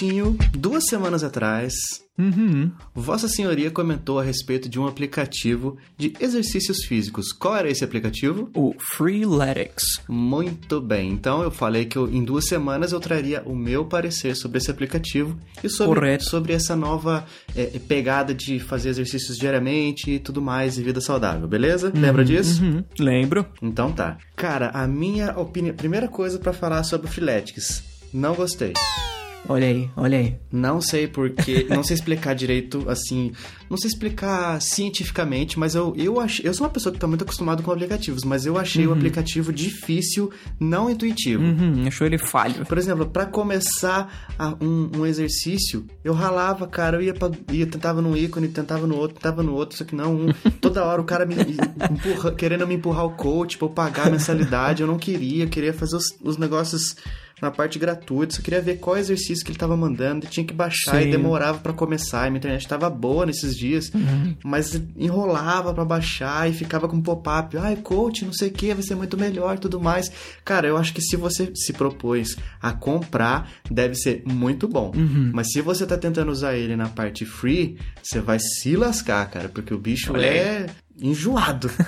Coutinho, duas semanas atrás, Uhum. Vossa Senhoria comentou a respeito de um aplicativo de exercícios físicos. Qual era esse aplicativo? O Freeletics. Muito bem. Então eu falei que eu, em duas semanas eu traria o meu parecer sobre esse aplicativo e sobre, Correto. sobre essa nova é, pegada de fazer exercícios diariamente e tudo mais e vida saudável, beleza? Lembra disso? Uhum. Lembro. Então tá. Cara, a minha opinião. Primeira coisa pra falar sobre o Freeletics. Não gostei. Olha aí, olha aí. Não sei porque, não sei explicar direito, assim, não sei explicar cientificamente, mas eu, eu achei, eu sou uma pessoa que tá muito acostumado com aplicativos, mas eu achei o aplicativo difícil, não intuitivo. Uhum. Achou ele falho. Por exemplo, pra começar a- um, um exercício, eu ralava, cara, eu ia, pra, ia tentava num ícone, tentava no outro, tentava no outro, só que não, um- toda hora o cara me empurra, querendo me empurrar o coach eu pagar a mensalidade, eu não queria, eu queria fazer os, os negócios na parte gratuita, só queria ver qual exercício que ele tava mandando, tinha que baixar Sim. e demorava pra começar, e minha internet tava boa nesses dias, mas enrolava pra baixar e ficava com pop-up, ai, coach, não sei o que, vai ser muito melhor, tudo mais. Cara, eu acho que se você se propôs a comprar, deve ser muito bom. Mas se você tá tentando usar ele na parte free, você vai se lascar, cara, porque o bicho Olha aí. Enjoado.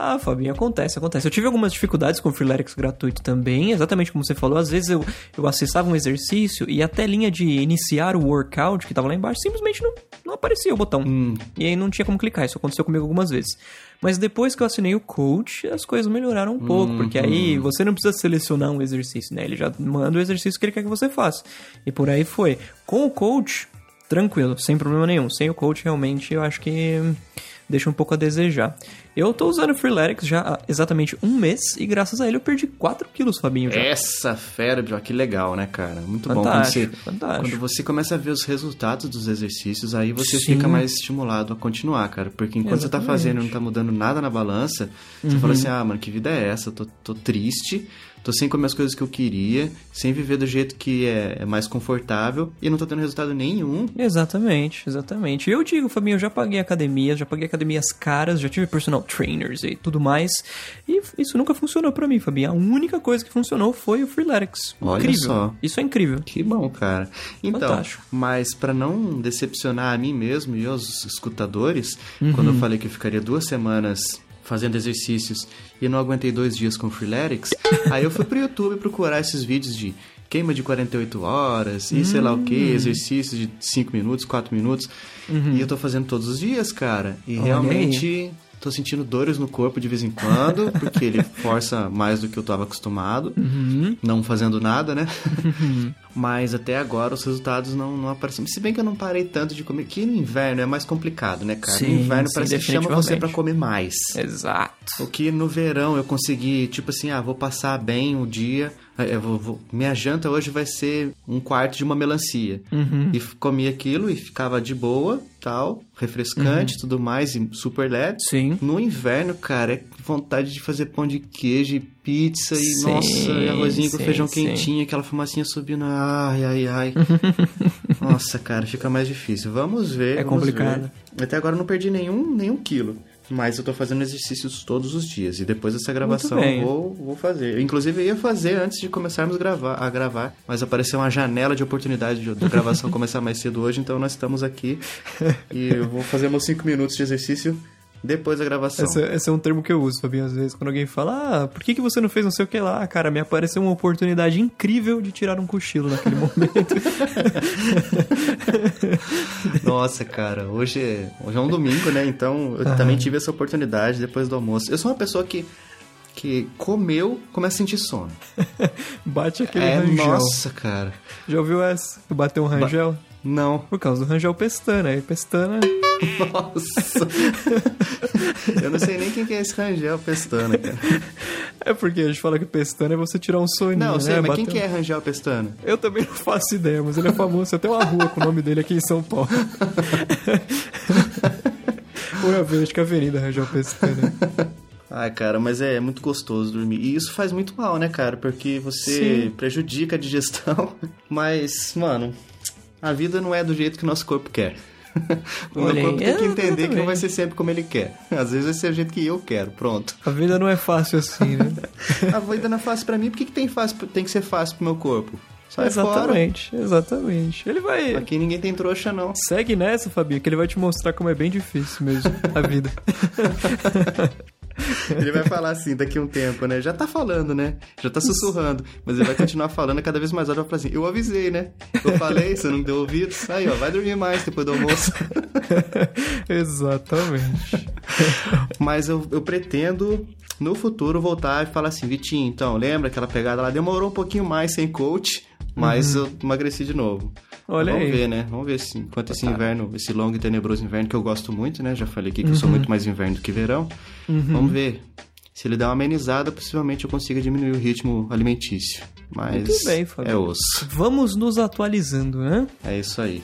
Ah, Fabinho, acontece, acontece. Eu tive algumas dificuldades com o Freeletics gratuito também, exatamente como você falou. Às vezes eu, eu acessava um exercício e a telinha de iniciar o workout, que tava lá embaixo, simplesmente não, não aparecia o botão. E aí não tinha como clicar. Isso aconteceu comigo algumas vezes. Mas depois que eu assinei o coach, as coisas melhoraram um pouco, porque aí você não precisa selecionar um exercício, né? Ele já manda o exercício que ele quer que você faça. E por aí foi. Com o coach, tranquilo, sem problema nenhum. Sem o coach, realmente, eu acho que deixa um pouco a desejar. Eu tô usando o Freeletics já há exatamente um mês e graças a ele eu perdi 4 quilos, Fabinho, já. Essa fera, Bjorn, que legal, né, cara? Muito bom. Quando você, Fantástico, fantástico. quando você começa a ver os resultados dos exercícios, aí você Sim. fica mais estimulado a continuar, cara. Porque enquanto você tá Exatamente. fazendo e não tá mudando nada na balança, você fala assim, ah, mano, que vida é essa? Tô, tô triste, tô sem comer as coisas que eu queria, sem viver do jeito que é, é mais confortável e não tô tendo resultado nenhum. Exatamente, exatamente. E eu digo, Fabinho, eu já paguei academia, já paguei academias caras, já tive personal trainers e tudo mais. E isso nunca funcionou pra mim, Fabinho. A única coisa que funcionou foi o Freeletics. Olha incrível. só. Isso é incrível. Que bom, cara. Então, Fantástico. mas pra não decepcionar a mim mesmo e aos escutadores, quando eu Uhum. falei que eu ficaria duas semanas fazendo exercícios e não aguentei dois dias com Freeletics, aí eu fui pro YouTube procurar esses vídeos de queima de 48 horas e sei lá o Hum. que, exercícios de 5 minutos, 4 minutos. E eu tô fazendo todos os dias, cara. E Uhum. Olha realmente tô sentindo dores no corpo de vez em quando, porque ele força mais do que eu tava acostumado, Uhum. não fazendo nada, né? Mas até agora os resultados não, não apareceram. Se bem que eu não parei tanto de comer, que no inverno é mais complicado, né, cara? Sim, no inverno sim, parece que chama você pra comer mais. Exato. O que no verão eu consegui, tipo assim, ah, vou passar bem o dia. eh, eu vou- vou- minha janta hoje vai ser um quarto de uma melancia. Uhum. E comia aquilo e ficava de boa, tal, refrescante Uhum. tudo mais, e super leve. Sim. No inverno, cara, é vontade de fazer pão de queijo e pizza e, Sim, nossa, e arrozinho com sim, feijão sim. quentinho, aquela fumacinha subindo. Ai, ai, ai. nossa, cara, fica mais difícil. Vamos ver. É vamos complicado. ver. Até agora eu não perdi nenhum, nenhum quilo. Mas eu tô fazendo exercícios todos os dias. E depois dessa gravação vou, vou fazer. Inclusive eu ia fazer antes de começarmos a gravar, a gravar. Mas apareceu uma janela de oportunidade de, de gravação começar mais cedo hoje. Então nós estamos aqui. E eu vou fazer meus 5 minutos de exercício depois da gravação. Esse, esse é um termo que eu uso, Fabinho, às vezes. Quando alguém fala, ah, por que, que você não fez não sei o que lá? Cara, me apareceu uma oportunidade incrível de tirar um cochilo naquele momento. Nossa, cara, hoje é, hoje é um domingo, né? Então eu também tive essa oportunidade depois do almoço. Eu sou uma pessoa que, que comeu, começa a sentir sono. Bate aquele é, rangel. nossa, cara. Já ouviu essa? Bateu um rangel? Não. Por causa do rangel pestana. Aí pestana... Nossa. eu não sei nem quem que é esse Rangel Pestana, cara. É porque a gente fala que pestana é você tirar um soninho, Não, eu sei, né? mas quem Bater que é Rangel Pestana? Eu também não faço ideia, mas ele é famoso. Tem até uma rua com o nome dele aqui em São Paulo. Ou é a acho que é a Avenida Rangel Pestana. Ai, cara, mas é muito gostoso dormir. E isso faz muito mal, né, cara? Porque você Sim. prejudica a digestão. Mas, mano, a vida não é do jeito que o nosso corpo quer. o meu corpo tem que É, entender que não vai ser sempre como ele quer. Às vezes vai ser o jeito que eu quero, pronto. A vida não é fácil assim, né? A vida não é fácil pra mim, por que, que tem, fácil, tem que ser fácil pro meu corpo? Sai exatamente, fora. exatamente. Ele vai. Aqui ninguém tem trouxa, não. Segue nessa, Fabinho, que ele vai te mostrar como é bem difícil mesmo a vida. Ele vai falar assim daqui a um tempo, né? Já tá falando, né? Já tá sussurrando. Mas ele vai continuar falando cada vez mais alto. Vai falar assim: Eu avisei, né? Eu falei, você não deu ouvidos. Aí, ó, vai dormir mais depois do almoço. Exatamente. Mas eu, eu pretendo no futuro voltar e falar assim: Vitinho, então, lembra aquela pegada lá? Demorou um pouquinho mais sem coach, mas uhum. eu emagreci de novo. Olha Vamos aí. ver, né? Vamos ver se enquanto esse inverno, esse longo e tenebroso inverno que eu gosto muito, né? Já falei aqui que uhum. eu sou uhum. muito mais inverno do que verão. Uhum. Vamos ver. Se ele der uma amenizada, possivelmente eu consiga diminuir o ritmo alimentício. Mas bem, é osso. Vamos nos atualizando, né? É isso aí.